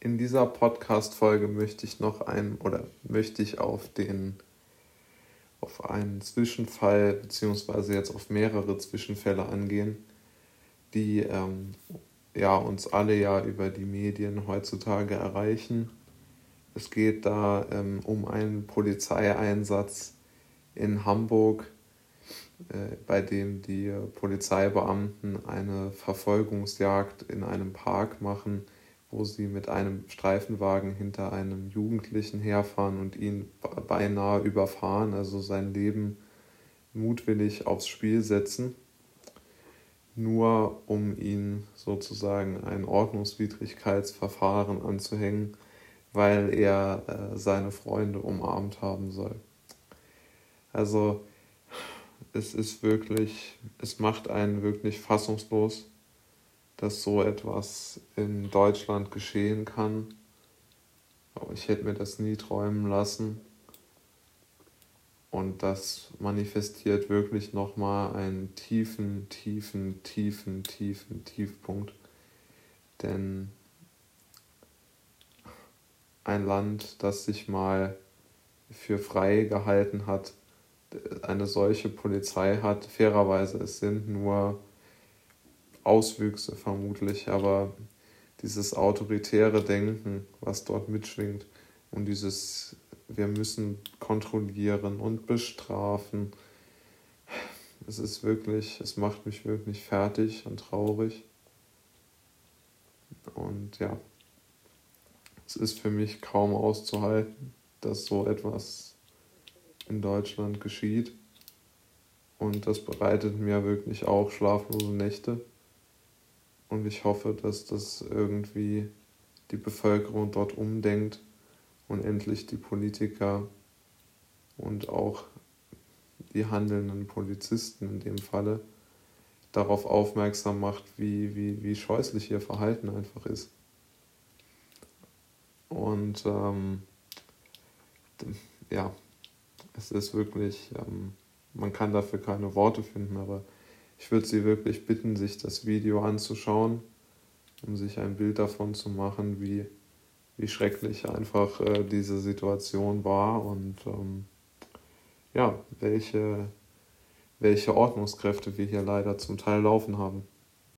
In dieser Podcast-Folge möchte ich noch ein oder möchte ich auf den auf einen Zwischenfall beziehungsweise jetzt auf mehrere Zwischenfälle angehen, die ähm, ja uns alle ja über die Medien heutzutage erreichen. Es geht da ähm, um einen Polizeieinsatz in Hamburg, äh, bei dem die Polizeibeamten eine Verfolgungsjagd in einem Park machen wo sie mit einem Streifenwagen hinter einem Jugendlichen herfahren und ihn beinahe überfahren, also sein Leben mutwillig aufs Spiel setzen, nur um ihn sozusagen ein Ordnungswidrigkeitsverfahren anzuhängen, weil er äh, seine Freunde umarmt haben soll. Also es ist wirklich, es macht einen wirklich fassungslos dass so etwas in Deutschland geschehen kann. Aber ich hätte mir das nie träumen lassen. Und das manifestiert wirklich nochmal einen tiefen, tiefen, tiefen, tiefen Tiefpunkt. Denn ein Land, das sich mal für frei gehalten hat, eine solche Polizei hat, fairerweise, es sind nur Auswüchse vermutlich, aber dieses autoritäre Denken, was dort mitschwingt und dieses wir müssen kontrollieren und bestrafen, es ist wirklich, es macht mich wirklich fertig und traurig. Und ja, es ist für mich kaum auszuhalten, dass so etwas in Deutschland geschieht. Und das bereitet mir wirklich auch schlaflose Nächte. Und ich hoffe, dass das irgendwie die Bevölkerung dort umdenkt und endlich die Politiker und auch die handelnden Polizisten in dem Falle darauf aufmerksam macht, wie, wie, wie scheußlich ihr Verhalten einfach ist. Und ähm, ja, es ist wirklich, ähm, man kann dafür keine Worte finden, aber ich würde Sie wirklich bitten, sich das Video anzuschauen, um sich ein Bild davon zu machen, wie, wie schrecklich einfach äh, diese Situation war und ähm, ja, welche, welche Ordnungskräfte wir hier leider zum Teil laufen haben.